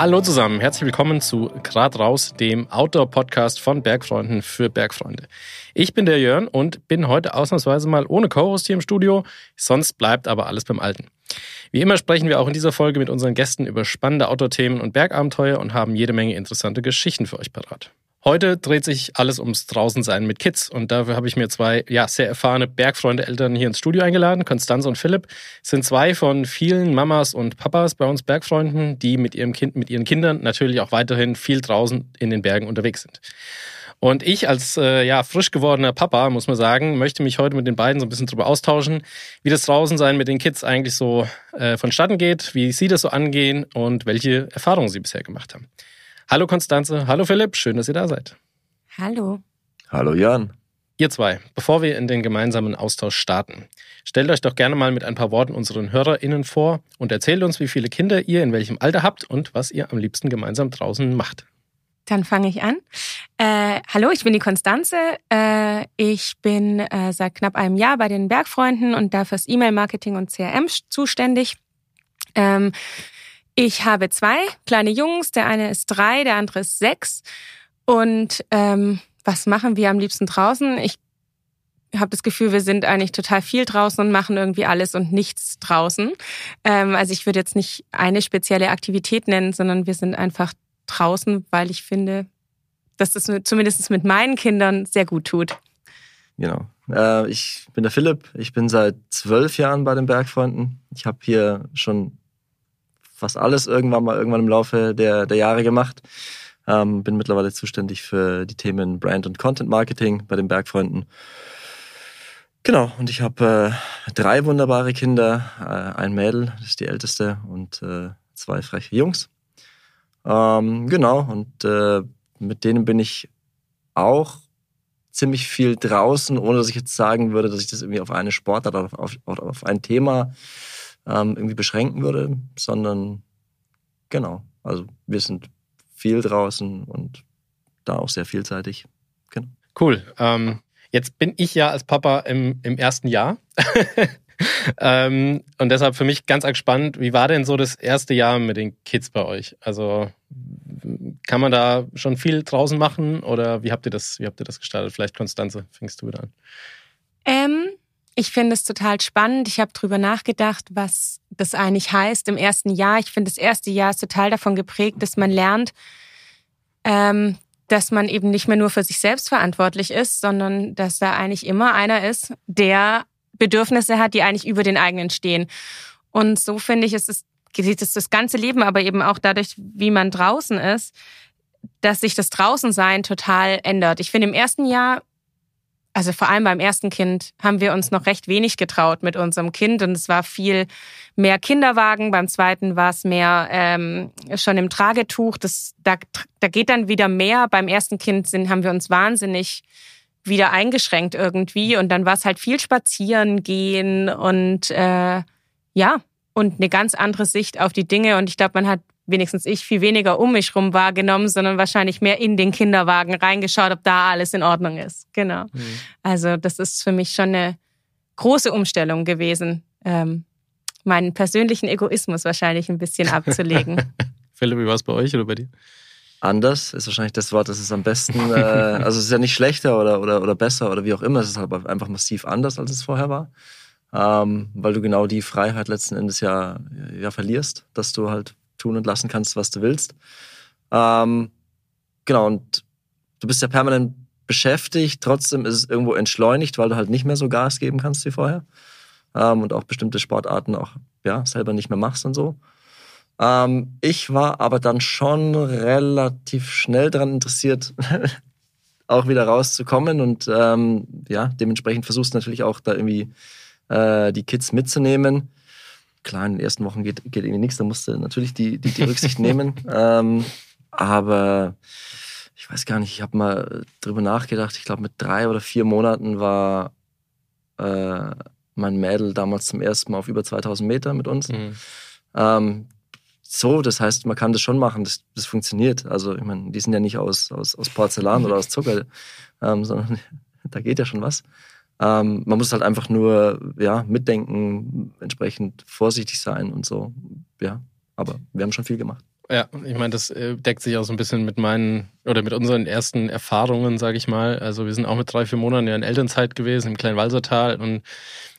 Hallo zusammen, herzlich willkommen zu Grad raus, dem Outdoor-Podcast von Bergfreunden für Bergfreunde. Ich bin der Jörn und bin heute ausnahmsweise mal ohne Co-Host hier im Studio, sonst bleibt aber alles beim Alten. Wie immer sprechen wir auch in dieser Folge mit unseren Gästen über spannende Outdoor-Themen und Bergabenteuer und haben jede Menge interessante Geschichten für euch parat. Heute dreht sich alles ums Draußensein mit Kids und dafür habe ich mir zwei ja, sehr erfahrene Bergfreunde-Eltern hier ins Studio eingeladen. Konstanze und Philipp sind zwei von vielen Mamas und Papas bei uns Bergfreunden, die mit, ihrem kind, mit ihren Kindern natürlich auch weiterhin viel draußen in den Bergen unterwegs sind. Und ich als äh, ja, frisch gewordener Papa, muss man sagen, möchte mich heute mit den beiden so ein bisschen drüber austauschen, wie das Draußensein mit den Kids eigentlich so äh, vonstatten geht, wie sie das so angehen und welche Erfahrungen sie bisher gemacht haben. Hallo Konstanze, hallo Philipp, schön, dass ihr da seid. Hallo. Hallo Jan. Ihr zwei, bevor wir in den gemeinsamen Austausch starten, stellt euch doch gerne mal mit ein paar Worten unseren HörerInnen vor und erzählt uns, wie viele Kinder ihr in welchem Alter habt und was ihr am liebsten gemeinsam draußen macht. Dann fange ich an. Äh, hallo, ich bin die Konstanze. Äh, ich bin äh, seit knapp einem Jahr bei den Bergfreunden und da fürs E-Mail-Marketing und CRM zuständig. Ähm, ich habe zwei kleine Jungs. Der eine ist drei, der andere ist sechs. Und ähm, was machen wir am liebsten draußen? Ich habe das Gefühl, wir sind eigentlich total viel draußen und machen irgendwie alles und nichts draußen. Ähm, also ich würde jetzt nicht eine spezielle Aktivität nennen, sondern wir sind einfach draußen, weil ich finde, dass das zumindest mit meinen Kindern sehr gut tut. Genau. Äh, ich bin der Philipp. Ich bin seit zwölf Jahren bei den Bergfreunden. Ich habe hier schon fast alles irgendwann mal irgendwann im Laufe der, der Jahre gemacht. Ähm, bin mittlerweile zuständig für die Themen Brand und Content Marketing bei den Bergfreunden. Genau, und ich habe äh, drei wunderbare Kinder, äh, ein Mädel, das ist die älteste, und äh, zwei freche Jungs. Ähm, genau, und äh, mit denen bin ich auch ziemlich viel draußen, ohne dass ich jetzt sagen würde, dass ich das irgendwie auf eine Sportart oder auf, auf, auf ein Thema ähm, irgendwie beschränken würde, sondern genau, also wir sind viel draußen und da auch sehr vielseitig. Genau. Cool. Ähm, jetzt bin ich ja als Papa im, im ersten Jahr. ähm, und deshalb für mich ganz spannend, wie war denn so das erste Jahr mit den Kids bei euch? Also kann man da schon viel draußen machen oder wie habt ihr das, wie habt ihr das gestartet? Vielleicht Konstanze, fängst du wieder an. Ähm, ich finde es total spannend. Ich habe drüber nachgedacht, was das eigentlich heißt im ersten Jahr. Ich finde, das erste Jahr ist total davon geprägt, dass man lernt, ähm, dass man eben nicht mehr nur für sich selbst verantwortlich ist, sondern dass da eigentlich immer einer ist, der Bedürfnisse hat, die eigentlich über den eigenen stehen. Und so finde ich, ist es, geht es das ganze Leben, aber eben auch dadurch, wie man draußen ist, dass sich das Draußensein total ändert. Ich finde, im ersten Jahr also vor allem beim ersten Kind haben wir uns noch recht wenig getraut mit unserem Kind und es war viel mehr Kinderwagen. Beim zweiten war es mehr ähm, schon im Tragetuch. Das, da, da geht dann wieder mehr. Beim ersten Kind sind, haben wir uns wahnsinnig wieder eingeschränkt irgendwie und dann war es halt viel spazieren gehen und äh, ja und eine ganz andere Sicht auf die Dinge und ich glaube, man hat wenigstens ich, viel weniger um mich rum wahrgenommen, sondern wahrscheinlich mehr in den Kinderwagen reingeschaut, ob da alles in Ordnung ist. Genau. Mhm. Also das ist für mich schon eine große Umstellung gewesen, ähm, meinen persönlichen Egoismus wahrscheinlich ein bisschen abzulegen. Philipp, wie war es bei euch oder bei dir? Anders ist wahrscheinlich das Wort, das ist am besten. Äh, also es ist ja nicht schlechter oder, oder, oder besser oder wie auch immer. Es ist halt einfach massiv anders, als es vorher war. Ähm, weil du genau die Freiheit letzten Endes ja, ja verlierst, dass du halt tun und lassen kannst, was du willst. Ähm, genau, und du bist ja permanent beschäftigt, trotzdem ist es irgendwo entschleunigt, weil du halt nicht mehr so Gas geben kannst wie vorher. Ähm, und auch bestimmte Sportarten auch ja, selber nicht mehr machst und so. Ähm, ich war aber dann schon relativ schnell daran interessiert, auch wieder rauszukommen und ähm, ja, dementsprechend versuchst du natürlich auch da irgendwie äh, die Kids mitzunehmen klar, in den ersten Wochen geht, geht irgendwie nichts, da musst du natürlich die, die, die Rücksicht nehmen. Ähm, aber ich weiß gar nicht, ich habe mal drüber nachgedacht, ich glaube mit drei oder vier Monaten war äh, mein Mädel damals zum ersten Mal auf über 2000 Meter mit uns. Mhm. Ähm, so, das heißt, man kann das schon machen, das, das funktioniert. Also, ich meine, die sind ja nicht aus, aus, aus Porzellan oder aus Zucker, ähm, sondern da geht ja schon was. Ähm, man muss halt einfach nur ja, mitdenken, entsprechend vorsichtig sein und so. Ja, aber wir haben schon viel gemacht. Ja, ich meine, das äh, deckt sich auch so ein bisschen mit meinen oder mit unseren ersten Erfahrungen, sage ich mal. Also wir sind auch mit drei, vier Monaten ja in Elternzeit gewesen im kleinen Walsertal und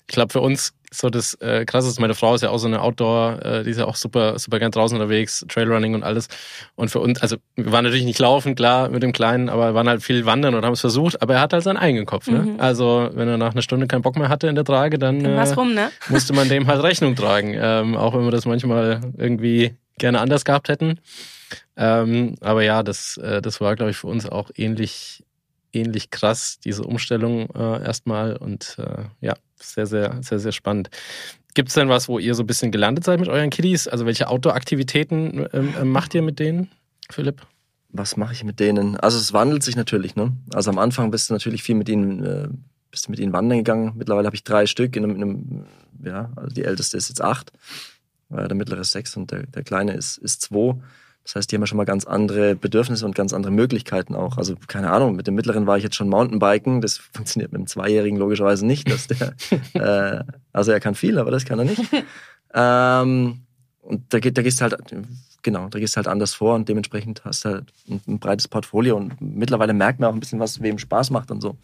ich glaube, für uns so das äh, Krasseste, meine Frau ist ja auch so eine Outdoor, äh, die ist ja auch super, super gern draußen unterwegs, Trailrunning und alles. Und für uns, also wir waren natürlich nicht laufen, klar, mit dem Kleinen, aber wir waren halt viel wandern und haben es versucht, aber er hat halt seinen eigenen Kopf. Ne? Mhm. Also wenn er nach einer Stunde keinen Bock mehr hatte in der Trage, dann, dann äh, rum, ne? musste man dem halt Rechnung tragen. Ähm, auch wenn wir das manchmal irgendwie gerne anders gehabt hätten. Ähm, aber ja, das, äh, das war, glaube ich, für uns auch ähnlich, ähnlich krass, diese Umstellung äh, erstmal. Und äh, ja, sehr, sehr, sehr, sehr spannend. Gibt es denn was, wo ihr so ein bisschen gelandet seid mit euren Kiddies? Also welche Outdoor-Aktivitäten ähm, äh, macht ihr mit denen, Philipp? Was mache ich mit denen? Also es wandelt sich natürlich, ne? Also am Anfang bist du natürlich viel mit ihnen, äh, bist mit ihnen wandern gegangen. Mittlerweile habe ich drei Stück in einem, in einem, ja, also die älteste ist jetzt acht, äh, der mittlere ist sechs und der, der kleine ist, ist zwei. Das heißt, die haben ja schon mal ganz andere Bedürfnisse und ganz andere Möglichkeiten auch. Also keine Ahnung, mit dem Mittleren war ich jetzt schon Mountainbiken. Das funktioniert mit dem Zweijährigen logischerweise nicht. Dass der, äh, also er kann viel, aber das kann er nicht. ähm, und da, da gehst du halt, genau, da gehst du halt anders vor und dementsprechend hast du halt ein, ein, breites Portfolio und mittlerweile merkt man auch ein bisschen, was wem Spaß macht und so.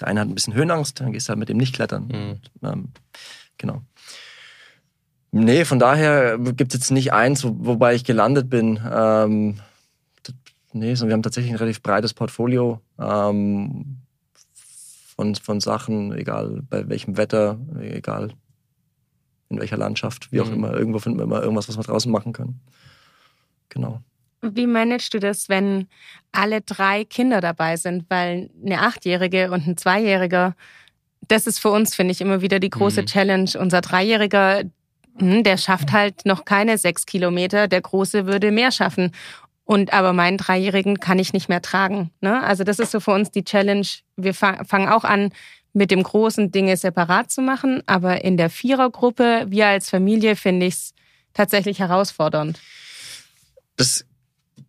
Der eine hat ein bisschen Höhenangst, dann gehst du halt mit dem nicht klettern. Mhm. Und, ähm, genau. Nee, von daher gibt es jetzt nicht eins, wo, wobei ich gelandet bin. Ähm, nee, sondern wir haben tatsächlich ein relativ breites Portfolio ähm, von, von Sachen, egal bei welchem Wetter, egal in welcher Landschaft, wie auch mhm. immer. Irgendwo finden wir immer irgendwas, was wir draußen machen können. Genau. Wie managst du das, wenn alle drei Kinder dabei sind? Weil eine Achtjährige und ein Zweijähriger, das ist für uns, finde ich, immer wieder die große mhm. Challenge. Unser Dreijähriger, hm, der schafft halt noch keine sechs Kilometer, der Große würde mehr schaffen. Und aber meinen Dreijährigen kann ich nicht mehr tragen. Ne? Also das ist so für uns die Challenge. Wir fangen auch an, mit dem großen Dinge separat zu machen, aber in der Vierergruppe, wir als Familie, finde ich es tatsächlich herausfordernd. Das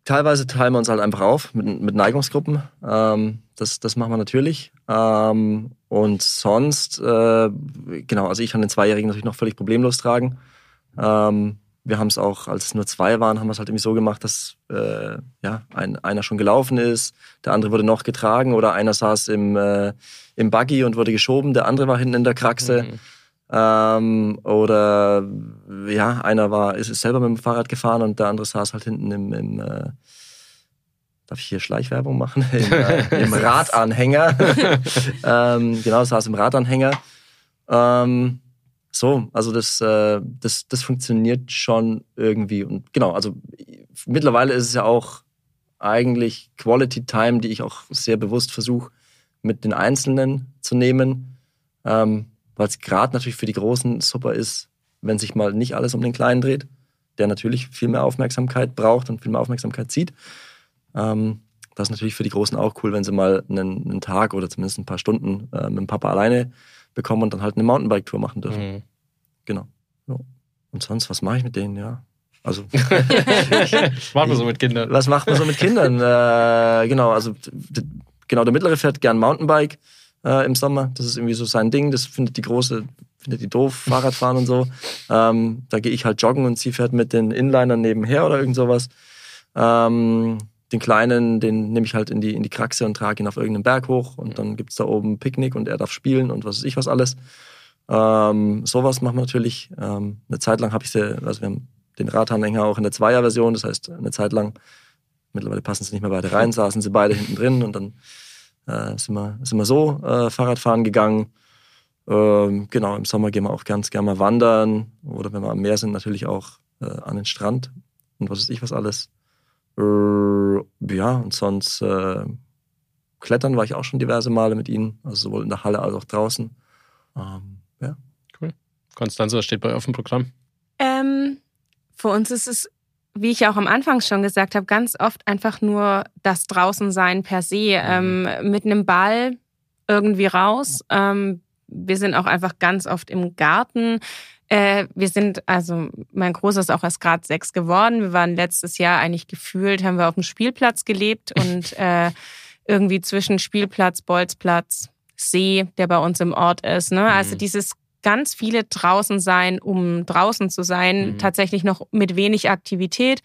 teilweise teilen wir uns halt einfach auf mit, mit Neigungsgruppen. Ähm, das, das machen wir natürlich. Ähm, und sonst, äh, genau, also ich kann den Zweijährigen natürlich noch völlig problemlos tragen. Ähm, wir haben es auch, als es nur zwei waren, haben wir es halt irgendwie so gemacht, dass äh, ja, ein, einer schon gelaufen ist, der andere wurde noch getragen oder einer saß im, äh, im Buggy und wurde geschoben, der andere war hinten in der Kraxe. Mhm. Ähm, oder ja, einer war, ist selber mit dem Fahrrad gefahren und der andere saß halt hinten im, im äh, darf ich hier Schleichwerbung machen? Im, äh, im Radanhänger. ähm, genau, saß im Radanhänger. Ähm, so, also das, äh, das, das funktioniert schon irgendwie. Und genau, also mittlerweile ist es ja auch eigentlich Quality Time, die ich auch sehr bewusst versuche, mit den Einzelnen zu nehmen. Ähm, Weil es gerade natürlich für die Großen super ist, wenn sich mal nicht alles um den Kleinen dreht, der natürlich viel mehr Aufmerksamkeit braucht und viel mehr Aufmerksamkeit zieht. Ähm, das ist natürlich für die Großen auch cool, wenn sie mal einen, einen Tag oder zumindest ein paar Stunden äh, mit dem Papa alleine bekommen und dann halt eine Mountainbike-Tour machen dürfen. Mhm. Genau. Ja. Und sonst, was mache ich mit denen, ja? Also. was macht man so mit Kindern? Was macht man so mit Kindern? äh, genau, also genau, der Mittlere fährt gern Mountainbike äh, im Sommer. Das ist irgendwie so sein Ding. Das findet die Große, findet die doof, Fahrradfahren und so. Ähm, da gehe ich halt joggen und sie fährt mit den Inlinern nebenher oder irgend sowas. Ähm, den Kleinen, den nehme ich halt in die, in die Kraxe und trage ihn auf irgendeinen Berg hoch und dann gibt es da oben Picknick und er darf spielen und was weiß ich was alles. Ähm, sowas machen wir natürlich. Ähm, eine Zeit lang habe ich sie, also wir haben den Radanhänger auch in der Zweier-Version, das heißt eine Zeit lang, mittlerweile passen sie nicht mehr beide rein, saßen sie beide hinten drin und dann äh, sind, wir, sind wir so äh, Fahrradfahren gegangen. Ähm, genau, im Sommer gehen wir auch ganz gerne mal wandern oder wenn wir am Meer sind, natürlich auch äh, an den Strand und was weiß ich was alles. Äh, ja, und sonst äh, klettern war ich auch schon diverse Male mit ihnen, also sowohl in der Halle als auch draußen. Ähm, ja. Cool. Konstanze, was steht bei euch auf dem Programm? Ähm, für uns ist es, wie ich auch am Anfang schon gesagt habe, ganz oft einfach nur das Draußensein per se. Mhm. Ähm, mit einem Ball irgendwie raus. Ähm, wir sind auch einfach ganz oft im Garten. Äh, wir sind, also mein Großer ist auch erst gerade sechs geworden. Wir waren letztes Jahr eigentlich gefühlt, haben wir auf dem Spielplatz gelebt und äh, irgendwie zwischen Spielplatz, Bolzplatz, See, der bei uns im Ort ist. Ne? Also mhm. dieses ganz viele draußen sein, um draußen zu sein, mhm. tatsächlich noch mit wenig Aktivität.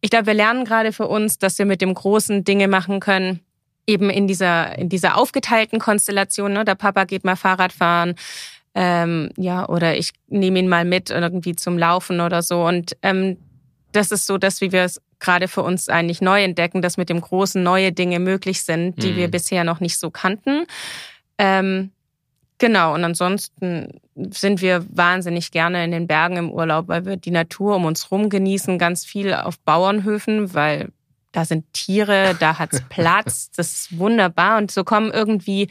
ich glaube, wir lernen gerade für uns, dass wir mit dem Großen Dinge machen können, eben in dieser, in dieser aufgeteilten Konstellation. Ne? Der Papa geht mal Fahrrad fahren, ähm, ja, oder ich nehme ihn mal mit irgendwie zum Laufen oder so. Und ähm, das ist so, dass wie wir es gerade für uns eigentlich neu entdecken, dass mit dem Großen neue Dinge möglich sind, die mhm. wir bisher noch nicht so kannten. Ähm, genau, und ansonsten sind wir wahnsinnig gerne in den Bergen im Urlaub, weil wir die Natur um uns rum genießen, ganz viel auf Bauernhöfen, weil da sind Tiere, da hat's Platz, das ist wunderbar und so kommen irgendwie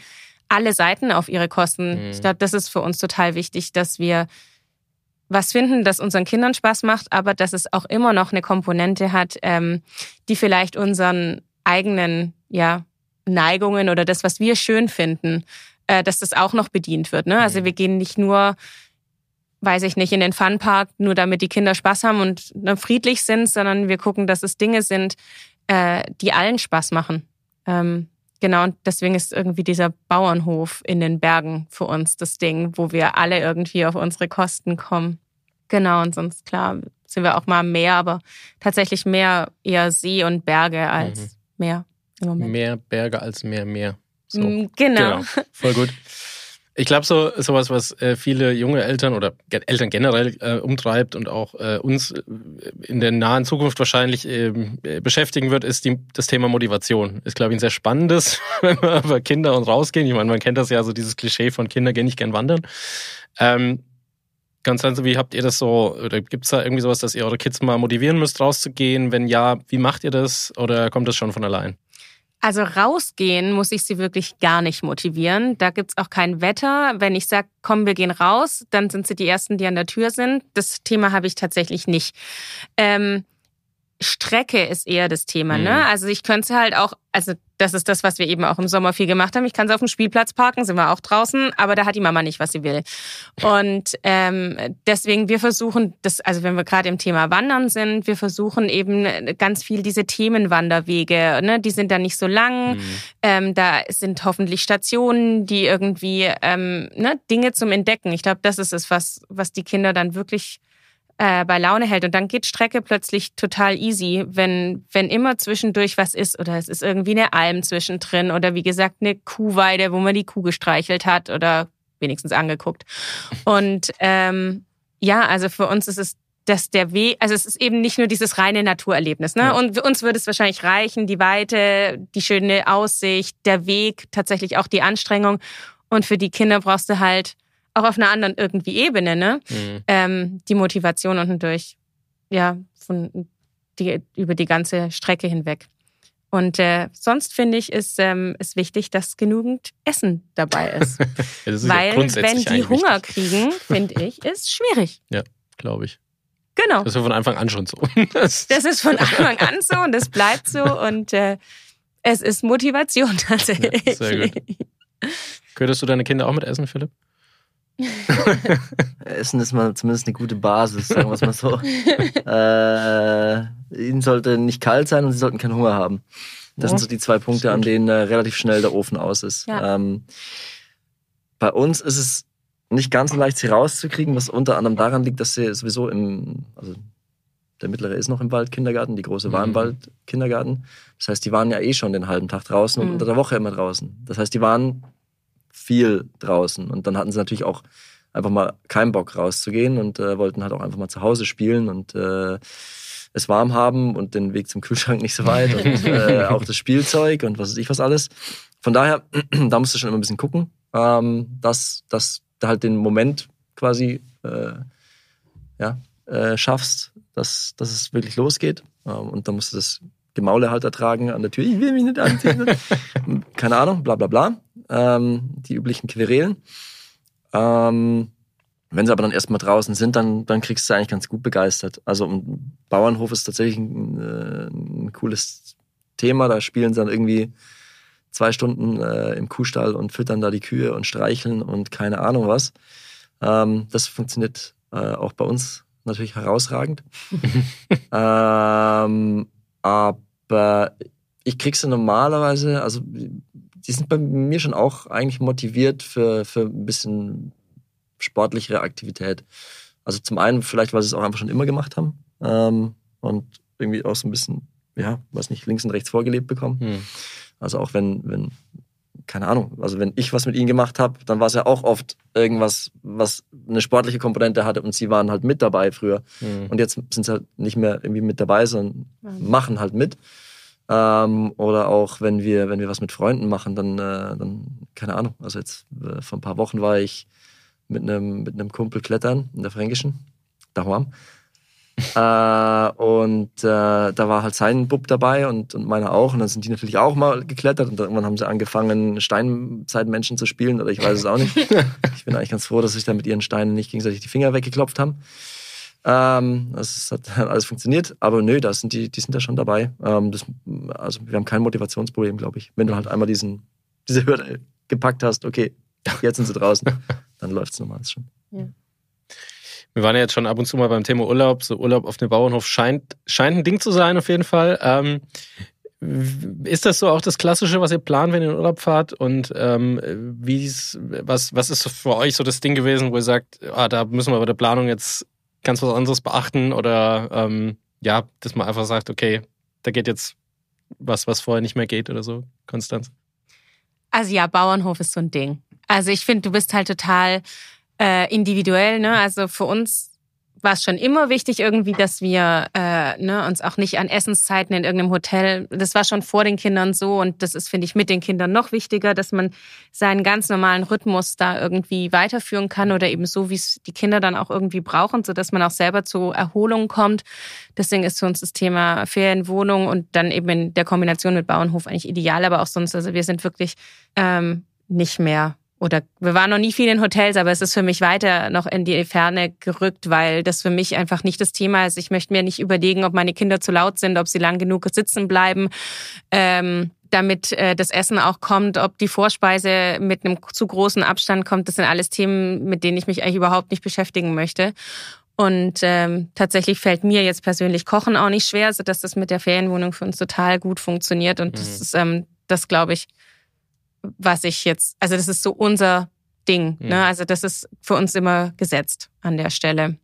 alle Seiten auf ihre Kosten. Mhm. Ich glaube, das ist für uns total wichtig, dass wir was finden, das unseren Kindern Spaß macht, aber dass es auch immer noch eine Komponente hat, ähm, die vielleicht unseren eigenen ja, Neigungen oder das, was wir schön finden, äh, dass das auch noch bedient wird. Ne? Also mhm. wir gehen nicht nur, weiß ich nicht, in den Funpark, nur damit die Kinder Spaß haben und ne, friedlich sind, sondern wir gucken, dass es Dinge sind, äh, die allen Spaß machen. Ähm, Genau, und deswegen ist irgendwie dieser Bauernhof in den Bergen für uns das Ding, wo wir alle irgendwie auf unsere Kosten kommen. Genau, und sonst klar sind wir auch mal mehr, aber tatsächlich mehr eher See und Berge als mhm. Meer im Moment. Mehr Berge als mehr Meer. So. Mm, genau. genau. Voll gut. Ich glaube, so sowas, was äh, viele junge Eltern oder Eltern generell äh, umtreibt und auch äh, uns äh, in der nahen Zukunft wahrscheinlich ähm, äh, beschäftigen wird, ist die, das Thema Motivation. Ist, glaube ich, ein sehr spannendes, wenn wir über Kinder und rausgehen. Ich meine, man kennt das ja, so dieses Klischee von Kinder gehen nicht gern wandern. Ähm, ganz einfach, wie habt ihr das so, oder gibt es da irgendwie sowas, dass ihr eure Kids mal motivieren müsst, rauszugehen? Wenn ja, wie macht ihr das? Oder kommt das schon von allein? Also rausgehen muss ich sie wirklich gar nicht motivieren. Da gibt's auch kein Wetter. Wenn ich sage, komm, wir gehen raus, dann sind sie die Ersten, die an der Tür sind. Das Thema habe ich tatsächlich nicht. Ähm, Strecke ist eher das Thema. Ne? Mhm. Ne? Also ich könnte halt auch, also das ist das, was wir eben auch im Sommer viel gemacht haben. Ich kann sie auf dem Spielplatz parken, sind wir auch draußen, aber da hat die Mama nicht, was sie will. Und ähm, deswegen, wir versuchen, das, also wenn wir gerade im Thema Wandern sind, wir versuchen eben ganz viel diese Themenwanderwege, ne? die sind da nicht so lang. Mhm. Ähm, da sind hoffentlich Stationen, die irgendwie ähm, ne, Dinge zum Entdecken. Ich glaube, das ist es, was, was die Kinder dann wirklich äh, bei Laune hält. Und dann geht Strecke plötzlich total easy, wenn, wenn immer zwischendurch was ist oder es ist irgendwie eine Alm zwischendrin oder wie gesagt eine Kuhweide, wo man die Kuh gestreichelt hat oder wenigstens angeguckt. Und ähm, ja, also für uns ist es dass der Weg, also es ist eben nicht nur dieses reine Naturerlebnis, ne? Ja. Und uns würde es wahrscheinlich reichen, die Weite, die schöne Aussicht, der Weg, tatsächlich auch die Anstrengung. Und für die Kinder brauchst du halt auch auf einer anderen irgendwie Ebene, ne? Mhm. Ähm, die Motivation unten durch, ja, von die, über die ganze Strecke hinweg. Und äh, sonst finde ich, ist ähm, ist wichtig, dass genügend Essen dabei ist. ja, ist Weil wenn die Hunger wichtig. kriegen, finde ich, ist schwierig. Ja, glaube ich. Genau. Das ist von Anfang an schon so. Das, das ist von Anfang an so und das bleibt so und äh, es ist Motivation tatsächlich. Ja, sehr gut. Könntest du deine Kinder auch mit essen, Philipp? Essen ist mal zumindest eine gute Basis, sagen wir es mal so. äh, ihnen sollte nicht kalt sein und sie sollten keinen Hunger haben. Das ja. sind so die zwei Punkte, an denen äh, relativ schnell der Ofen aus ist. Ja. Ähm, bei uns ist es nicht ganz so leicht, sie rauszukriegen, was unter anderem daran liegt, dass sie sowieso im, also der mittlere ist noch im Waldkindergarten, die große war im mhm. Waldkindergarten. Das heißt, die waren ja eh schon den halben Tag draußen und mhm. unter der Woche immer draußen. Das heißt, die waren viel draußen. Und dann hatten sie natürlich auch einfach mal keinen Bock rauszugehen und äh, wollten halt auch einfach mal zu Hause spielen und äh, es warm haben und den Weg zum Kühlschrank nicht so weit und äh, auch das Spielzeug und was weiß ich was alles. Von daher, da musst du schon immer ein bisschen gucken, ähm, dass, dass du halt den Moment quasi äh, ja, äh, schaffst, dass, dass es wirklich losgeht. Ähm, und dann musst du das Gemaule halt ertragen an der Tür. Ich will mich nicht anziehen. Keine Ahnung, bla bla bla ähm, die üblichen Querelen. Ähm, wenn sie aber dann erstmal draußen sind, dann, dann kriegst du sie eigentlich ganz gut begeistert. Also ein Bauernhof ist tatsächlich ein, äh, ein cooles Thema. Da spielen sie dann irgendwie zwei Stunden äh, im Kuhstall und füttern da die Kühe und streicheln und keine Ahnung was. Ähm, das funktioniert äh, auch bei uns natürlich herausragend. ähm, aber ich krieg sie normalerweise, also die sind bei mir schon auch eigentlich motiviert für, für ein bisschen sportlichere Aktivität. Also zum einen vielleicht, weil sie es auch einfach schon immer gemacht haben ähm, und irgendwie auch so ein bisschen, ja, weiß nicht, links und rechts vorgelebt bekommen. Hm. Also auch wenn, wenn, keine Ahnung, also wenn ich was mit ihnen gemacht habe, dann war es ja auch oft irgendwas, was eine sportliche Komponente hatte und sie waren halt mit dabei früher. Hm. Und jetzt sind sie halt nicht mehr irgendwie mit dabei, sondern machen halt mit. Ähm, oder auch wenn wir, wenn wir was mit Freunden machen, dann, äh, dann keine Ahnung. Also jetzt äh, vor ein paar Wochen war ich mit einem mit einem Kumpel klettern in der Fränkischen, daheim. äh, und äh, da war halt sein Bub dabei und, und meiner auch. Und dann sind die natürlich auch mal geklettert und irgendwann haben sie angefangen, Steinzeitmenschen zu spielen oder ich weiß es auch nicht. ich bin eigentlich ganz froh, dass sich da mit ihren Steinen nicht gegenseitig die Finger weggeklopft haben. Ähm, das hat alles funktioniert, aber nö, da sind die, die sind da schon dabei. Ähm, das, also wir haben kein Motivationsproblem, glaube ich. Wenn du halt einmal diesen, diese Hürde gepackt hast, okay, jetzt sind sie draußen, dann läuft es normal schon. Wir waren ja jetzt schon ab und zu mal beim Thema Urlaub. So Urlaub auf dem Bauernhof scheint, scheint ein Ding zu sein, auf jeden Fall. Ähm, ist das so auch das Klassische, was ihr plant, wenn ihr in den Urlaub fahrt? Und ähm, wie's, was, was ist für euch so das Ding gewesen, wo ihr sagt, ah, da müssen wir bei der Planung jetzt ganz was anderes beachten? Oder ähm, ja, dass man einfach sagt, okay, da geht jetzt was, was vorher nicht mehr geht oder so, Konstanz? Also ja, Bauernhof ist so ein Ding. Also ich finde, du bist halt total äh, individuell. Ne? Also für uns war es schon immer wichtig irgendwie, dass wir äh, ne, uns auch nicht an Essenszeiten in irgendeinem Hotel, das war schon vor den Kindern so und das ist, finde ich, mit den Kindern noch wichtiger, dass man seinen ganz normalen Rhythmus da irgendwie weiterführen kann oder eben so, wie es die Kinder dann auch irgendwie brauchen, so dass man auch selber zur Erholung kommt. Deswegen ist für uns das Thema Ferienwohnung und dann eben in der Kombination mit Bauernhof eigentlich ideal, aber auch sonst, also wir sind wirklich ähm, nicht mehr oder wir waren noch nie viel in Hotels, aber es ist für mich weiter noch in die Ferne gerückt, weil das für mich einfach nicht das Thema ist. Ich möchte mir nicht überlegen, ob meine Kinder zu laut sind, ob sie lang genug sitzen bleiben. Ähm, damit äh, das Essen auch kommt, ob die Vorspeise mit einem zu großen Abstand kommt, das sind alles Themen, mit denen ich mich eigentlich überhaupt nicht beschäftigen möchte. Und ähm, tatsächlich fällt mir jetzt persönlich Kochen auch nicht schwer, sodass das mit der Ferienwohnung für uns total gut funktioniert. Und das Mhm. ist ähm, das, glaube ich, was ich jetzt, also das ist so unser Ding. Mhm. Ne? Also das ist für uns immer gesetzt an der Stelle.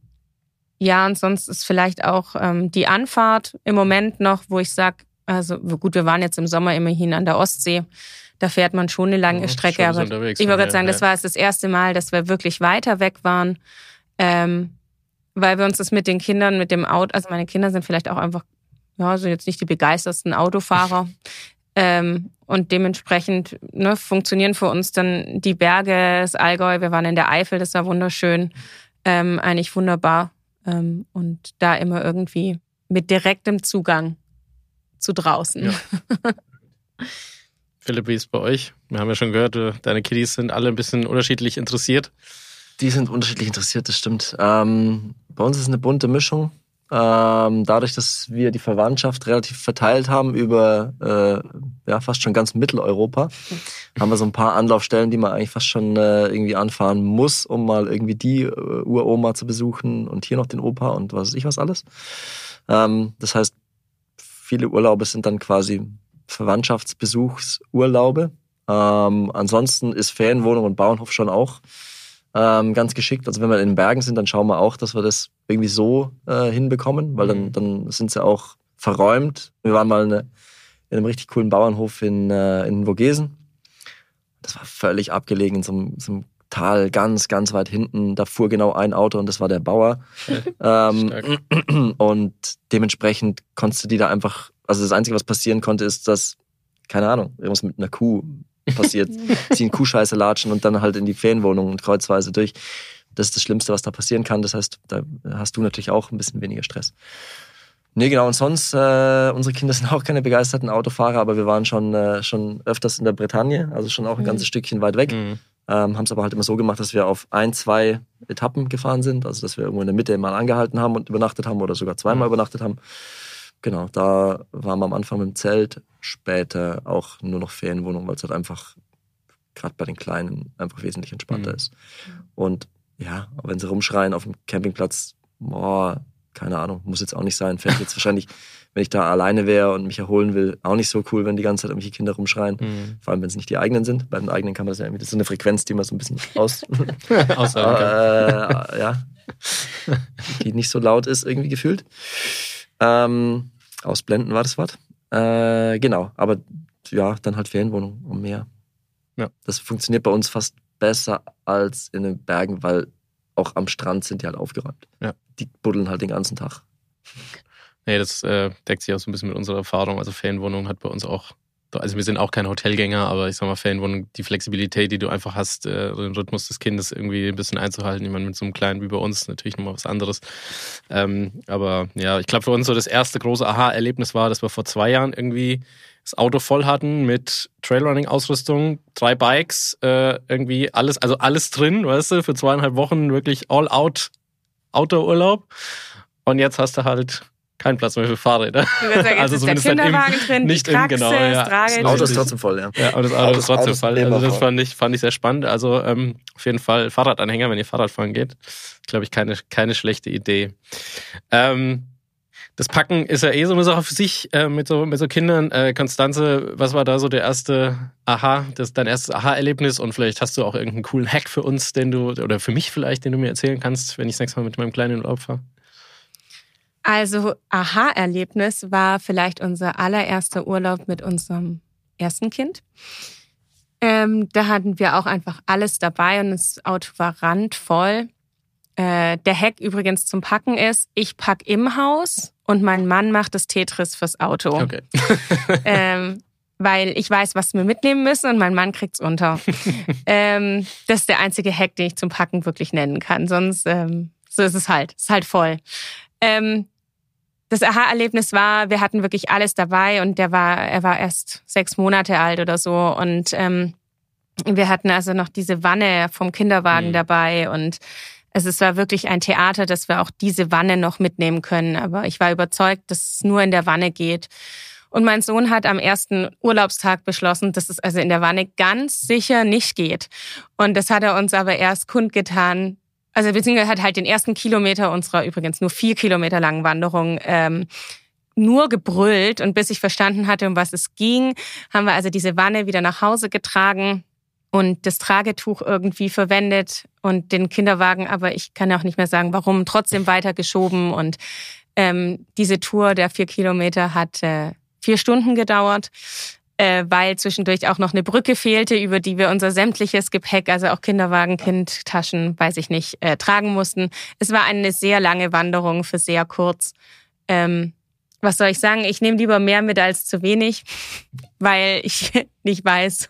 Ja, und sonst ist vielleicht auch ähm, die Anfahrt im Moment noch, wo ich sag, also gut, wir waren jetzt im Sommer immerhin an der Ostsee. Da fährt man schon eine lange Ja, Strecke, schon so aber ich wollte gerade sagen, ja, das war jetzt das erste Mal, dass wir wirklich weiter weg waren, ähm, weil wir uns das mit den Kindern, mit dem Auto, also meine Kinder sind vielleicht auch einfach, ja, sind jetzt nicht die begeistertsten Autofahrer. Ähm, und dementsprechend ne, funktionieren für uns dann die Berge, das Allgäu. Wir waren in der Eifel, das war wunderschön, ähm, eigentlich wunderbar. Ähm, und da immer irgendwie mit direktem Zugang zu draußen. Ja. Philipp, wie ist es bei euch? Wir haben ja schon gehört, du- deine Kiddies sind alle ein bisschen unterschiedlich interessiert. Die sind unterschiedlich interessiert, das stimmt. Ähm, bei uns ist eine bunte Mischung. Ähm, dadurch, dass wir die Verwandtschaft relativ verteilt haben über äh, ja, fast schon ganz Mitteleuropa, haben wir so ein paar Anlaufstellen, die man eigentlich fast schon äh, irgendwie anfahren muss, um mal irgendwie die äh, Uroma zu besuchen und hier noch den Opa und was weiß ich was alles. Ähm, das heißt, viele Urlaube sind dann quasi Verwandtschaftsbesuchsurlaube. Ähm, ansonsten ist Ferienwohnung und Bauernhof schon auch ähm, ganz geschickt. Also wenn wir in den Bergen sind, dann schauen wir auch, dass wir das irgendwie so äh, hinbekommen, weil dann, Mhm. dann sind sie auch verräumt. Wir waren mal eine, in einem richtig coolen Bauernhof in, äh, in Vogesen. Das war völlig abgelegen in so einem, so einem Tal, ganz, ganz weit hinten. Da fuhr genau ein Auto und das war der Bauer. ähm, und dementsprechend konntest du die da einfach, also das Einzige, was passieren konnte, ist, dass, keine Ahnung, irgendwas mit einer Kuh passiert. Sie in Kuhscheiße latschen und dann halt in die Ferienwohnung und kreuzweise durch. Das ist das Schlimmste, was da passieren kann. Das heißt, da hast du natürlich auch ein bisschen weniger Stress. Nee, genau. Und sonst, äh, unsere Kinder sind auch keine begeisterten Autofahrer, aber wir waren schon, äh, schon öfters in der Bretagne, also schon auch ein Mhm. ganzes Stückchen weit weg. Mhm. Ähm, haben es aber halt immer so gemacht, dass wir auf ein, zwei Etappen gefahren sind. Also, dass wir irgendwo in der Mitte mal angehalten haben und übernachtet haben oder sogar zweimal Mhm. übernachtet haben. Genau, da waren wir am Anfang mit dem Zelt, später auch nur noch Ferienwohnung, weil es halt einfach, gerade bei den Kleinen, einfach wesentlich entspannter Mhm. ist. Und ja, wenn sie rumschreien auf dem Campingplatz, boah, keine Ahnung, muss jetzt auch nicht sein. Fände ich jetzt wahrscheinlich, wenn ich da alleine wäre und mich erholen will, auch nicht so cool, wenn die ganze Zeit irgendwelche Kinder rumschreien. Mhm. Vor allem, wenn es nicht die eigenen sind. Bei den eigenen kann man das ja irgendwie, das ist so eine Frequenz, die man so ein bisschen aus, Aussagen kann. äh, ja, die nicht so laut ist, irgendwie gefühlt. Ähm, Ausblenden war das Wort. Äh, genau, aber ja, dann halt Ferienwohnung und mehr. Ja. Das funktioniert bei uns fast besser als in den Bergen, weil auch am Strand sind die halt aufgeräumt. Ja. Die buddeln halt den ganzen Tag. Nee, das äh, deckt sich auch so ein bisschen mit unserer Erfahrung. Also Ferienwohnung hat bei uns auch, also wir sind auch keine Hotelgänger, aber ich sag mal, Ferienwohnung, die Flexibilität, die du einfach hast, äh, den Rhythmus des Kindes irgendwie ein bisschen einzuhalten. Meine, mit so einem kleinen wie bei uns natürlich nochmal was anderes. Ähm, aber ja, ich glaube für uns so das erste große Aha-Erlebnis war, dass wir vor zwei Jahren irgendwie das Auto voll hatten mit Trailrunning-Ausrüstung, drei Bikes, äh, irgendwie alles, also alles drin, weißt du, für zweieinhalb Wochen wirklich all out Outdoor-Urlaub. Und jetzt hast du halt keinen Platz mehr für Fahrräder. Sagen, also zumindest der Kinderwagen im, drin, nicht die Kraxe, im, genau, ja. Das Auto ist trotzdem voll, ja. Ja, aber das Auto ist trotzdem voll. Also das fand ich, fand ich sehr spannend. Also ähm, auf jeden Fall Fahrradanhänger, wenn ihr Fahrrad fahren geht. Glaube ich, keine, keine schlechte Idee. Ähm, das Packen ist ja eh so eine Sache für sich äh, mit, so, mit so Kindern. Äh, Konstanze, was war da so der erste Aha, das dein erstes Aha-Erlebnis? Und vielleicht hast du auch irgendeinen coolen Hack für uns, den du, oder für mich vielleicht, den du mir erzählen kannst, wenn ich das nächste Mal mit meinem kleinen Urlaub fahre? Also, Aha-Erlebnis war vielleicht unser allererster Urlaub mit unserem ersten Kind. Ähm, da hatten wir auch einfach alles dabei und das Auto war randvoll. Äh, der Hack übrigens zum Packen ist, ich pack im Haus und mein Mann macht das Tetris fürs Auto. Okay. ähm, weil ich weiß, was wir mitnehmen müssen und mein Mann kriegt's unter. ähm, das ist der einzige Hack, den ich zum Packen wirklich nennen kann. Sonst ähm, so ist es halt. Es ist halt voll. Ähm, das Aha-Erlebnis war, wir hatten wirklich alles dabei und der war, er war erst sechs Monate alt oder so und ähm, wir hatten also noch diese Wanne vom Kinderwagen mhm. dabei und also es war wirklich ein Theater, dass wir auch diese Wanne noch mitnehmen können. Aber ich war überzeugt, dass es nur in der Wanne geht. Und mein Sohn hat am ersten Urlaubstag beschlossen, dass es also in der Wanne ganz sicher nicht geht. Und das hat er uns aber erst kundgetan. Also beziehungsweise hat halt den ersten Kilometer unserer übrigens nur vier Kilometer langen Wanderung ähm, nur gebrüllt. Und bis ich verstanden hatte, um was es ging, haben wir also diese Wanne wieder nach Hause getragen und das Tragetuch irgendwie verwendet und den Kinderwagen, aber ich kann auch nicht mehr sagen, warum, trotzdem weitergeschoben. Und ähm, diese Tour der vier Kilometer hat äh, vier Stunden gedauert, äh, weil zwischendurch auch noch eine Brücke fehlte, über die wir unser sämtliches Gepäck, also auch Kinderwagen, Kindtaschen, weiß ich nicht, äh, tragen mussten. Es war eine sehr lange Wanderung für sehr kurz. Ähm, was soll ich sagen? Ich nehme lieber mehr mit als zu wenig, weil ich nicht weiß,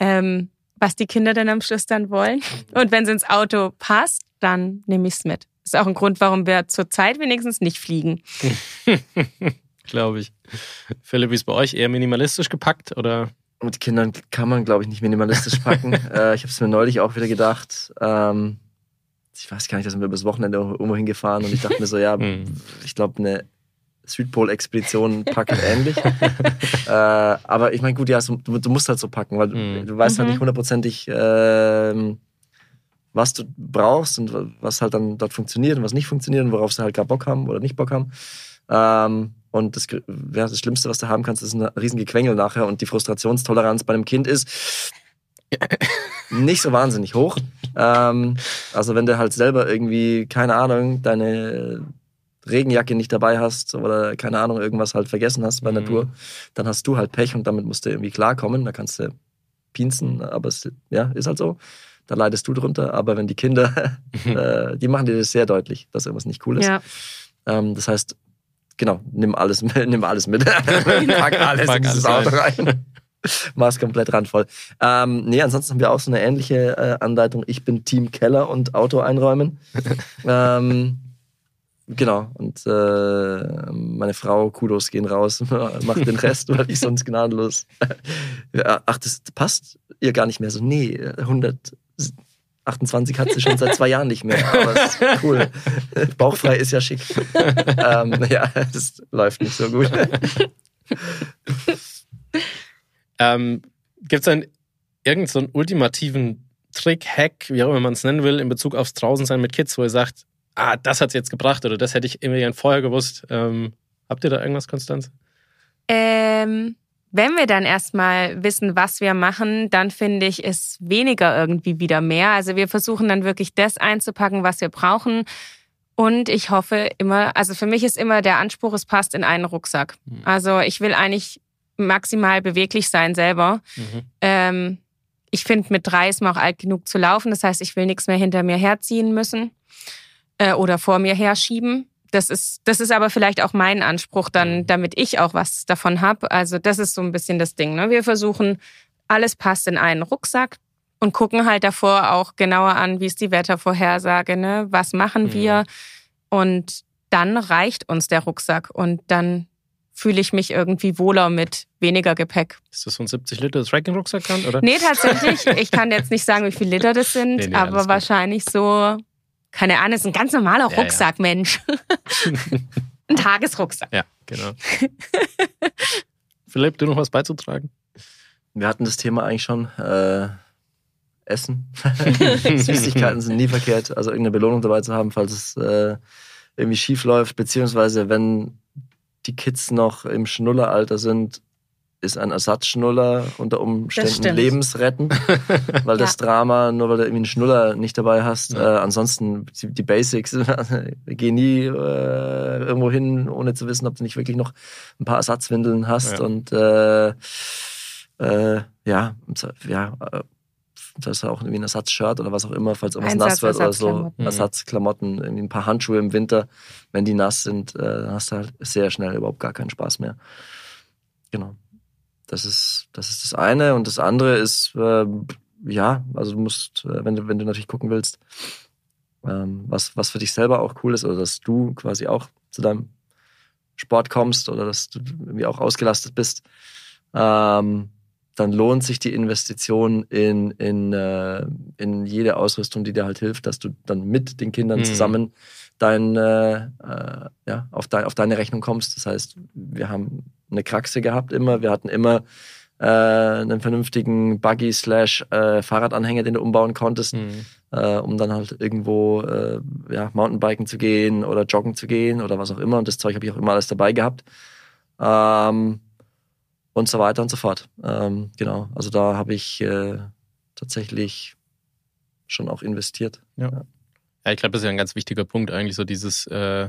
ähm, was die Kinder dann am Schluss dann wollen. Und wenn es ins Auto passt, dann nehme ich es mit. Ist auch ein Grund, warum wir zurzeit wenigstens nicht fliegen. glaube ich. Philipp, wie ist bei euch? Eher minimalistisch gepackt oder? Mit Kindern kann man, glaube ich, nicht minimalistisch packen. äh, ich habe es mir neulich auch wieder gedacht. Ähm, ich weiß gar nicht, da sind wir übers Wochenende irgendwo hingefahren und ich dachte mir so, ja, hm. ich glaube, eine Südpol-Expedition packen ähnlich. äh, aber ich meine, gut, ja, du, du, musst halt so packen, weil mhm. du weißt halt nicht mhm. hundertprozentig, äh, was du brauchst und was halt dann dort funktioniert und was nicht funktioniert und worauf sie halt gar Bock haben oder nicht Bock haben. Ähm, und das, ja, das Schlimmste, was du haben kannst, ist ein riesen Gequengel nachher und die Frustrationstoleranz bei einem Kind ist nicht so wahnsinnig hoch. Ähm, also wenn du halt selber irgendwie, keine Ahnung, deine Regenjacke nicht dabei hast oder keine Ahnung, irgendwas halt vergessen hast bei mhm. Natur, dann hast du halt Pech und damit musst du irgendwie klarkommen. Da kannst du pinsen, aber es ja, ist halt so. Da leidest du drunter. Aber wenn die Kinder, äh, die machen dir das sehr deutlich, dass irgendwas nicht cool ist. Ja. Ähm, das heißt, genau, nimm alles mit, nimm alles mit. Pack alles Pack in dieses Auto rein. Mach's komplett randvoll. Ähm, nee, ansonsten haben wir auch so eine ähnliche äh, Anleitung. Ich bin Team Keller und Auto einräumen. ähm, Genau, und äh, meine Frau, Kudos gehen raus, macht den Rest, weil ich sonst gnadenlos. Ach, das passt ihr gar nicht mehr. So, nee, 128 hat sie schon seit zwei Jahren nicht mehr, aber ist cool. Bauchfrei ist ja schick. ähm, ja, das läuft nicht so gut. ähm, Gibt es einen irgendeinen so ultimativen Trick, Hack, wie auch immer man es nennen will, in Bezug aufs Draußensein mit Kids, wo ihr sagt, ah, das hat es jetzt gebracht oder das hätte ich immer gern vorher gewusst. Ähm, habt ihr da irgendwas, Konstanze? Ähm, wenn wir dann erstmal wissen, was wir machen, dann finde ich, ist weniger irgendwie wieder mehr. Also wir versuchen dann wirklich das einzupacken, was wir brauchen. Und ich hoffe immer, also für mich ist immer der Anspruch, es passt in einen Rucksack. Mhm. Also ich will eigentlich maximal beweglich sein selber. Mhm. Ähm, ich finde, mit drei ist man auch alt genug zu laufen. Das heißt, ich will nichts mehr hinter mir herziehen müssen äh, oder vor mir herschieben. Das ist, das ist aber vielleicht auch mein Anspruch dann, damit ich auch was davon habe. Also das ist so ein bisschen das Ding. Ne? Wir versuchen, alles passt in einen Rucksack und gucken halt davor auch genauer an, wie ist die Wettervorhersage, ne? was machen Mhm. wir. Und dann reicht uns der Rucksack und dann fühle ich mich irgendwie wohler mit weniger Gepäck. Ist das so ein 70 Liter Trekking-Rucksack dann, oder? Nee, tatsächlich. Ich kann jetzt nicht sagen, wie viele Liter das sind, Nee, nee, aber wahrscheinlich so, keine Ahnung, ist ein ganz normaler Ja, ja. Rucksack, Mensch. ein Tagesrucksack. Ja, genau. Philipp, du noch was beizutragen? Wir hatten das Thema eigentlich schon. Äh, Essen. Süßigkeiten sind nie verkehrt. Also irgendeine Belohnung dabei zu haben, falls es äh, irgendwie schief läuft. Beziehungsweise, wenn die Kids noch im Schnulleralter sind, ist ein Ersatzschnuller unter Umständen lebensrettend. weil das Drama, nur weil du irgendwie einen Schnuller nicht dabei hast, Ja. äh, ansonsten die, die Basics, geh nie äh, irgendwo hin, ohne zu wissen, ob du nicht wirklich noch ein paar Ersatzwindeln hast. Ja. Und äh, äh, ja, ja, äh, das ist auch irgendwie ein Ersatzshirt oder was auch immer, falls irgendwas Einsatz- nass wird oder so. Ersatzklamotten. Ersatzklamotten, irgendwie ein paar Handschuhe im Winter. Wenn die nass sind, äh, dann hast du halt sehr schnell überhaupt gar keinen Spaß mehr. Genau. Das ist, das ist das eine. Und das andere ist, äh, ja, also du musst, äh, wenn du, wenn du natürlich gucken willst, ähm, was, was für dich selber auch cool ist, oder dass du quasi auch zu deinem Sport kommst oder dass du irgendwie auch ausgelastet bist, ähm, dann lohnt sich die Investition in, in, äh, in jede Ausrüstung, die dir halt hilft, dass du dann mit den Kindern Mhm. zusammen dein, äh, äh, ja, auf, dein, auf deine Rechnung kommst. Das heißt, wir haben eine Kraxe gehabt immer, wir hatten immer äh, einen vernünftigen Buggy slash äh, Fahrradanhänger, den du umbauen konntest, Mhm. äh, um dann halt irgendwo äh, ja, Mountainbiken zu gehen oder joggen zu gehen oder was auch immer. Und das Zeug habe ich auch immer alles dabei gehabt. Ähm, und so weiter und so fort. Ähm, genau, also da habe ich äh, tatsächlich schon auch investiert. Ja, ich glaube, das ist ja ein ganz wichtiger Punkt, eigentlich so dieses äh,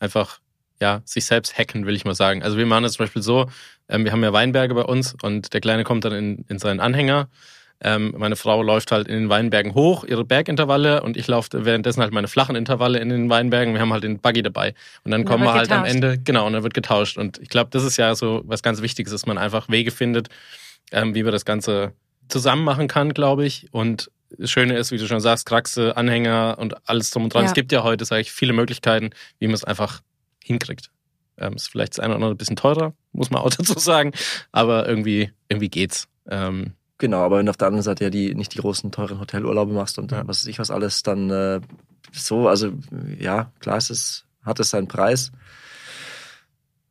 einfach, ja, sich selbst hacken, will ich mal sagen. Also wir machen das zum Beispiel so, ähm, wir haben ja Weinberge bei uns und der Kleine kommt dann in, in seinen Anhänger. Ähm, meine Frau läuft halt in den Weinbergen hoch, ihre Bergintervalle und ich laufe währenddessen halt meine flachen Intervalle in den Weinbergen. Wir haben halt den Buggy dabei. Und dann Und kommen wir halt am getauscht. Ende, genau, und dann wird getauscht. Und ich glaube, das ist ja so was ganz Wichtiges, dass man einfach Wege findet, ähm, wie man das Ganze zusammen machen kann, glaube ich. Und das Schöne ist, wie du schon sagst, Kraxe, Anhänger und alles drum und dran. Ja. Es gibt ja heute, sage ich, viele Möglichkeiten, wie man es einfach hinkriegt. Ähm, ist vielleicht das eine oder andere ein bisschen teurer, muss man auch dazu sagen, aber irgendwie, irgendwie geht's. Ähm, Genau, aber wenn du auf der anderen Seite ja die, nicht die großen, teuren Hotelurlaube machst und Ja. was weiß ich was alles, dann äh, so, also ja, klar, es ist, hat es seinen Preis.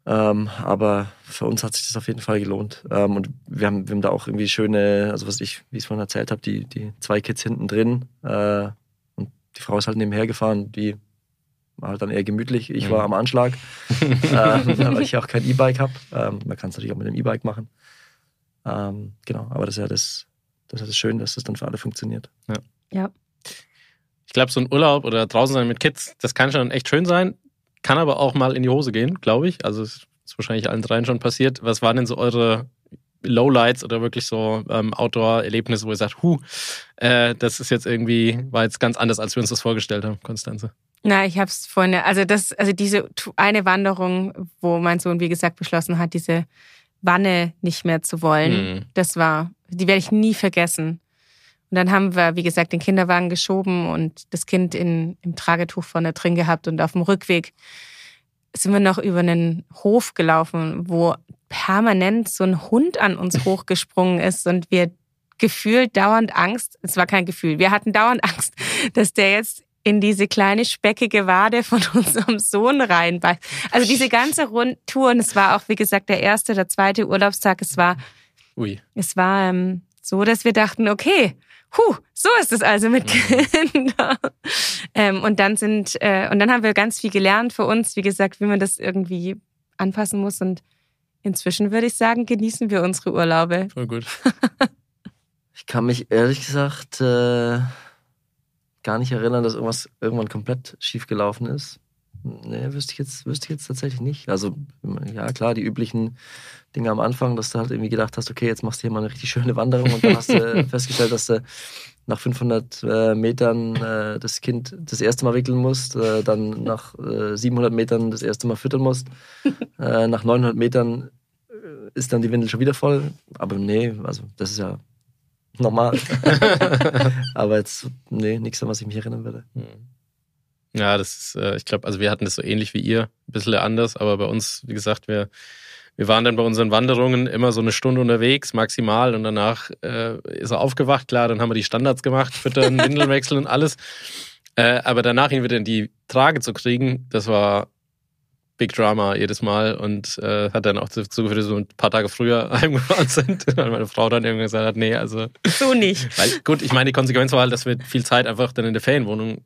Ähm, aber für uns hat sich das auf jeden Fall gelohnt. Ähm, und wir haben, wir haben da auch irgendwie schöne, also was ich, wie ich es vorhin erzählt habe, die, die zwei Kids hinten drin. Äh, und die Frau ist halt nebenher gefahren, die war halt dann eher gemütlich. Ich Mhm. war am Anschlag, ähm, weil ich auch kein E-Bike habe. Ähm, man kann es natürlich auch mit dem E-Bike machen. Ähm, genau, aber das ist ja das, das ist ja das Schöne, dass das dann für alle funktioniert. Ja. ich glaube, so ein Urlaub oder draußen sein mit Kids, das kann schon echt schön sein, kann aber auch mal in die Hose gehen, glaube ich. Also es ist wahrscheinlich allen dreien schon passiert. Was waren denn so eure Lowlights oder wirklich so ähm, Outdoor-Erlebnisse, wo ihr sagt, huh, äh, das ist jetzt irgendwie, war jetzt ganz anders, als wir uns das vorgestellt haben, Konstanze. Na, ich habe es vorhin, also das, also diese eine Wanderung, wo mein Sohn, wie gesagt, beschlossen hat, diese Wanne nicht mehr zu wollen, Mhm. das war, die werde ich nie vergessen. Und dann haben wir, wie gesagt, den Kinderwagen geschoben und das Kind in, im Tragetuch vorne drin gehabt und auf dem Rückweg sind wir noch über einen Hof gelaufen, wo permanent so ein Hund an uns hochgesprungen ist und wir gefühlt dauernd Angst, es war kein Gefühl, wir hatten dauernd Angst, dass der jetzt in diese kleine speckige Wade von unserem Sohn reinbeißt. Also diese ganze Rundtour und es war auch, wie gesagt, der erste, der zweite Urlaubstag, es war, Ui. es war ähm, so, dass wir dachten, okay, Huh, so ist es also mit Kindern. ähm, und dann sind, äh, und dann haben wir ganz viel gelernt für uns, wie gesagt, wie man das irgendwie anpassen muss. Und inzwischen würde ich sagen, genießen wir unsere Urlaube. Voll gut. Ich kann mich ehrlich gesagt äh, gar nicht erinnern, dass irgendwas irgendwann komplett schief gelaufen ist. Nee, wüsste ich jetzt, wüsste ich jetzt tatsächlich nicht. Also, ja, klar, die üblichen Dinge am Anfang, dass du halt irgendwie gedacht hast, okay, jetzt machst du hier mal eine richtig schöne Wanderung und dann hast du festgestellt, dass du nach 500 äh, Metern äh, das Kind das erste Mal wickeln musst, äh, dann nach 700 äh, Metern das erste Mal füttern musst, äh, nach 900 Metern äh, ist dann die Windel schon wieder voll. Aber nee, also das ist ja normal. Aber jetzt, nee, nichts, an was ich mich erinnern würde. Hm. Ja, das ist, äh, ich glaube, also wir hatten das so ähnlich wie ihr, ein bisschen anders, aber bei uns, wie gesagt, wir, wir waren dann bei unseren Wanderungen immer so eine Stunde unterwegs, maximal, und danach äh, ist er aufgewacht, klar, dann haben wir die Standards gemacht, Füttern, Windeln wechseln und alles. Äh, aber danach ihn wieder in die Trage zu kriegen, das war Big Drama jedes Mal und äh, hat dann auch dazu geführt, dass wir ein paar Tage früher heimgefahren sind, weil meine Frau dann irgendwann gesagt hat, nee, also. So nicht. Weil, gut, ich meine, die Konsequenz war halt, dass wir viel Zeit einfach dann in der Ferienwohnung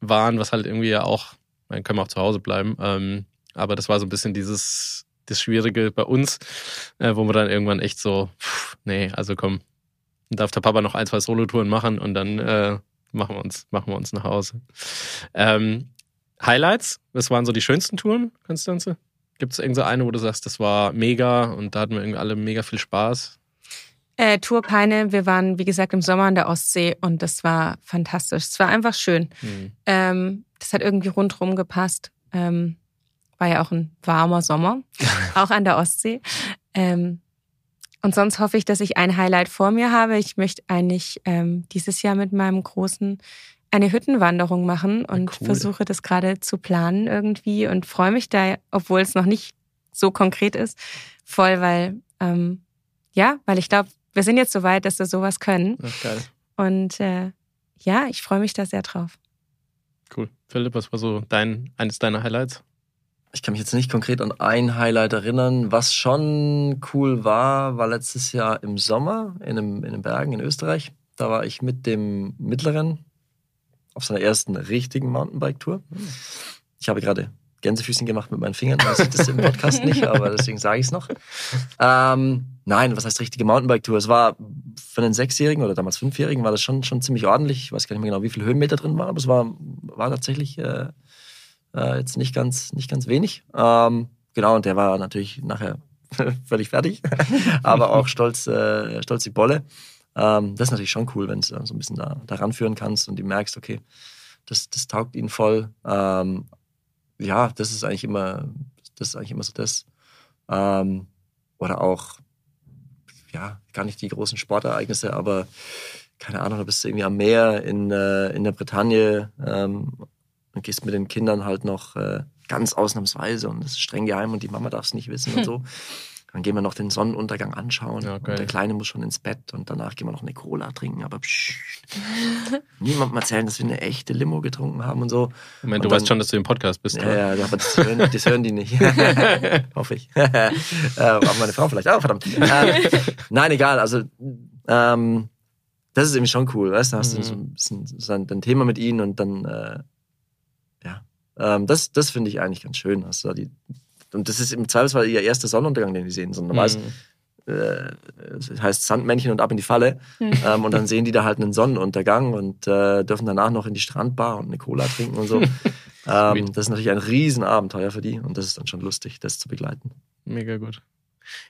waren, was halt irgendwie ja auch, man können wir auch zu Hause bleiben. Ähm, aber das war so ein bisschen dieses, das Schwierige bei uns, äh, wo wir dann irgendwann echt so, pff, nee, also komm, darf der Papa noch ein, zwei Solo-Touren machen und dann äh, machen wir uns, machen wir uns nach Hause. Ähm, Highlights, was waren so die schönsten Touren, Konstanze? Gibt es irgendeine, eine, wo du sagst, das war mega und da hatten wir irgendwie alle mega viel Spaß? Äh, Tour keine. Wir waren, wie gesagt, im Sommer an der Ostsee und das war fantastisch. Es war einfach schön. Mhm. Ähm, das hat irgendwie rundherum gepasst. Ähm, war ja auch ein warmer Sommer, auch an der Ostsee. Ähm, und sonst hoffe ich, dass ich ein Highlight vor mir habe. Ich möchte eigentlich ähm, dieses Jahr mit meinem Großen eine Hüttenwanderung machen und cool. versuche das gerade zu planen irgendwie und freue mich da, obwohl es noch nicht so konkret ist, voll, weil ähm, ja, weil ich glaube, wir sind jetzt so weit, dass wir sowas können. Ach, geil. Und äh, ja, ich freue mich da sehr drauf. Cool. Philipp, was war so dein, eines deiner Highlights? Ich kann mich jetzt nicht konkret an ein Highlight erinnern. Was schon cool war, war letztes Jahr im Sommer in, einem, in den Bergen in Österreich. Da war ich mit dem Mittleren auf seiner ersten richtigen Mountainbike-Tour. Ich habe gerade Gänsefüßchen gemacht mit meinen Fingern. Man sieht das im Podcast nicht, aber deswegen sage ich es noch. Ähm, nein, was heißt richtige Mountainbike-Tour? Es war für einen Sechsjährigen oder damals Fünfjährigen war das schon, schon ziemlich ordentlich. Ich weiß gar nicht mehr genau, wie viele Höhenmeter drin waren, aber es war, war tatsächlich äh, äh, jetzt nicht ganz, nicht ganz wenig. Ähm, genau, und der war natürlich nachher völlig fertig, aber auch stolz, äh, stolz die Bolle. Ähm, das ist natürlich schon cool, wenn du so ein bisschen da, da ranführen kannst und die merkst, okay, das, das taugt ihnen voll. Ähm, ja, das ist eigentlich immer, das ist eigentlich immer so das. Ähm, oder auch, ja, gar nicht die großen Sportereignisse, aber keine Ahnung, da bist du irgendwie am Meer in, äh, in der Bretagne ähm, und gehst mit den Kindern halt noch äh, ganz ausnahmsweise und das ist streng geheim und die Mama darf es nicht wissen und so. Dann gehen wir noch den Sonnenuntergang anschauen. Ja, und der Kleine muss schon ins Bett und danach gehen wir noch eine Cola trinken. Aber psch, niemandem erzählen, dass wir eine echte Limo getrunken haben und so. Ich meine, du dann, weißt schon, dass du im Podcast bist. Ja, ja aber das hören, das hören die nicht. Hoffe ich. äh, aber meine Frau vielleicht auch, verdammt. Ähm, nein, egal. Also, ähm, das ist eben schon cool. Weißt? Da hast du so ein bisschen so ein, ein Thema mit ihnen und dann, äh, ja. Ähm, das das finde ich eigentlich ganz schön. Hast du die und das ist im Zweifelsfall ihr erster Sonnenuntergang, den die sehen. So, normal mhm. äh, das heißt Sandmännchen und ab in die Falle. Mhm. Ähm, und dann sehen die da halt einen Sonnenuntergang und äh, dürfen danach noch in die Strandbar und eine Cola trinken und so. ähm, das ist natürlich ein Riesenabenteuer für die und das ist dann schon lustig, das zu begleiten. Mega gut.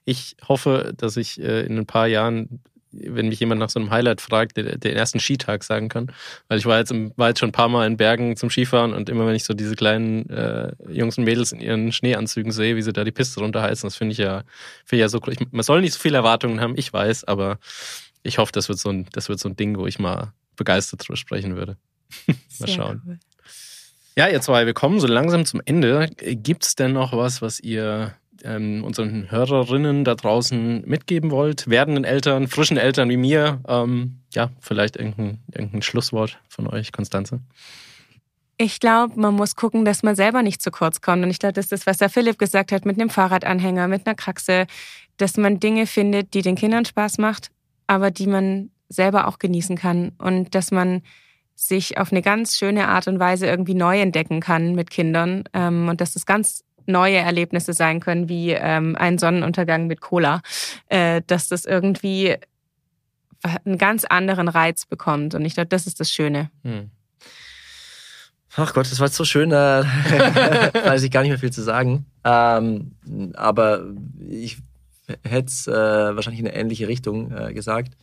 Ich hoffe, dass ich äh, in ein paar Jahren wenn mich jemand nach so einem Highlight fragt, den, den ersten Skitag sagen kann. Weil ich war jetzt, im, war jetzt schon ein paar Mal in Bergen zum Skifahren und immer wenn ich so diese kleinen äh, Jungs und Mädels in ihren Schneeanzügen sehe, wie sie da die Piste runterheizen, das finde ich ja, finde ich ja so cool. Ich, man soll nicht so viele Erwartungen haben, ich weiß, aber ich hoffe, das wird so ein, das wird so ein Ding, wo ich mal begeistert drüber sprechen würde. mal schauen. Cool. Ja, ihr zwei, wir kommen so langsam zum Ende. Gibt's denn noch was, was ihr ähm, unseren Hörerinnen da draußen mitgeben wollt, werdenden Eltern, frischen Eltern wie mir, ähm, ja, vielleicht irgendein, irgendein Schlusswort von euch, Konstanze? Ich glaube, man muss gucken, dass man selber nicht zu kurz kommt. Und ich glaube, das ist das, was der Philipp gesagt hat, mit einem Fahrradanhänger, mit einer Kraxe, dass man Dinge findet, die den Kindern Spaß macht, aber die man selber auch genießen kann. Und dass man sich auf eine ganz schöne Art und Weise irgendwie neu entdecken kann mit Kindern. Ähm, und dass das ganz neue Erlebnisse sein können, wie ähm, ein Sonnenuntergang mit Cola, äh, dass das irgendwie einen ganz anderen Reiz bekommt. Und ich glaube, das ist das Schöne. Hm. Ach Gott, das war jetzt so schön, äh, weiß ich gar nicht mehr viel zu sagen. Ähm, aber ich hätte es äh, wahrscheinlich in eine ähnliche Richtung äh, gesagt.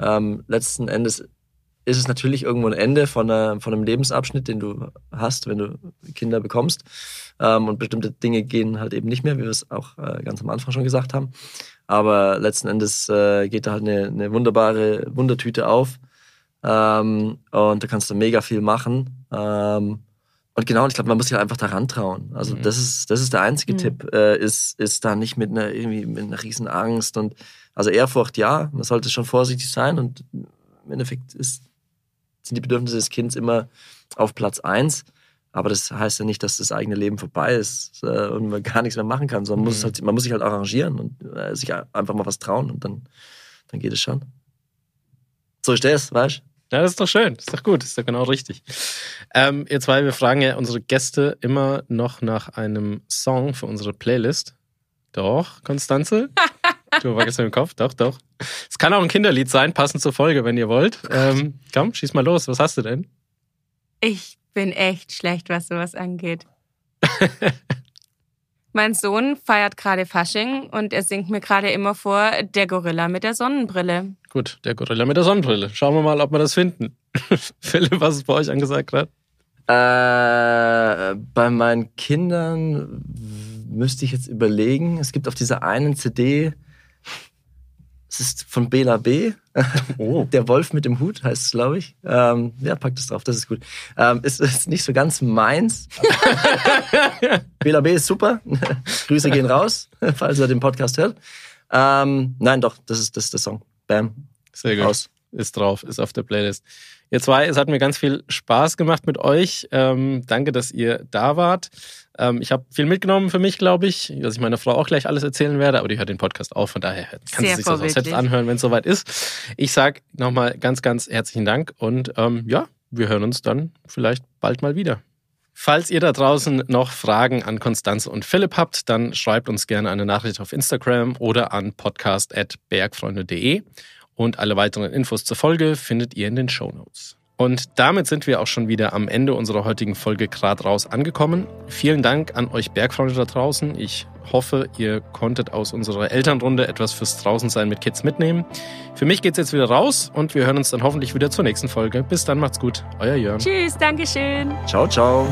Ähm, letzten Endes ist es natürlich irgendwo ein Ende von, einer, von einem Lebensabschnitt, den du hast, wenn du Kinder bekommst. Ähm, und bestimmte Dinge gehen halt eben nicht mehr, wie wir es auch äh, ganz am Anfang schon gesagt haben. Aber letzten Endes äh, geht da halt eine, eine wunderbare Wundertüte auf. Ähm, und da kannst du mega viel machen. Ähm, und genau, ich glaube, man muss sich halt einfach daran trauen. Also mhm. das ist das ist der einzige mhm. Tipp, äh, ist ist da nicht mit einer irgendwie mit einer riesen Angst und also Ehrfurcht, ja, man sollte schon vorsichtig sein und im Endeffekt ist, sind die Bedürfnisse des Kindes immer auf Platz eins. Aber das heißt ja nicht, dass das eigene Leben vorbei ist äh, und man gar nichts mehr machen kann, sondern mhm. muss halt, man muss sich halt arrangieren und äh, sich einfach mal was trauen und dann, dann geht es schon. So ist das, weißt du? Ja, das ist doch schön. Das ist doch gut. Das ist doch genau richtig. Ähm, ihr zwei, wir fragen ja unsere Gäste immer noch nach einem Song für unsere Playlist. Doch, Konstanze? du wackelst mit dem Kopf? Doch, doch. Es kann auch ein Kinderlied sein, passend zur Folge, wenn ihr wollt. Ähm, komm, schieß mal los. Was hast du denn? Ich bin echt schlecht, was sowas angeht. mein Sohn feiert gerade Fasching und er singt mir gerade immer vor, der Gorilla mit der Sonnenbrille. Gut, der Gorilla mit der Sonnenbrille. Schauen wir mal, ob wir das finden. Philipp, was ist bei euch angesagt gerade? Äh, bei meinen Kindern müsste ich jetzt überlegen. Es gibt auf dieser einen CD es ist von Bela B. Oh. Der Wolf mit dem Hut heißt es, glaube ich. Ähm, ja, packt es drauf, das ist gut. Ähm, ist, ist nicht so ganz meins. Bela B ist super. Grüße gehen raus, falls er den Podcast hört. Ähm, nein, doch, das ist, das ist der Song. Bam. Sehr gut. Raus. Ist drauf, ist auf der Playlist. Ihr zwei, es hat mir ganz viel Spaß gemacht mit euch. Ähm, danke, dass ihr da wart. Ähm, ich habe viel mitgenommen für mich, glaube ich, dass ich meiner Frau auch gleich alles erzählen werde, aber die hört den Podcast auch, von daher kann Sehr sie sich das auch selbst anhören, wenn es soweit ist. Ich sage nochmal ganz, ganz herzlichen Dank und ähm, ja, wir hören uns dann vielleicht bald mal wieder. Falls ihr da draußen noch Fragen an Konstanze und Philipp habt, dann schreibt uns gerne eine Nachricht auf Instagram oder an podcast.bergfreunde.de und alle weiteren Infos zur Folge findet ihr in den Show Notes. Und damit sind wir auch schon wieder am Ende unserer heutigen Folge Grad raus angekommen. Vielen Dank an euch Bergfreunde da draußen. Ich hoffe, ihr konntet aus unserer Elternrunde etwas fürs Draußensein mit Kids mitnehmen. Für mich geht's jetzt wieder raus und wir hören uns dann hoffentlich wieder zur nächsten Folge. Bis dann, macht's gut. Euer Jörn. Tschüss, Dankeschön. Ciao, ciao.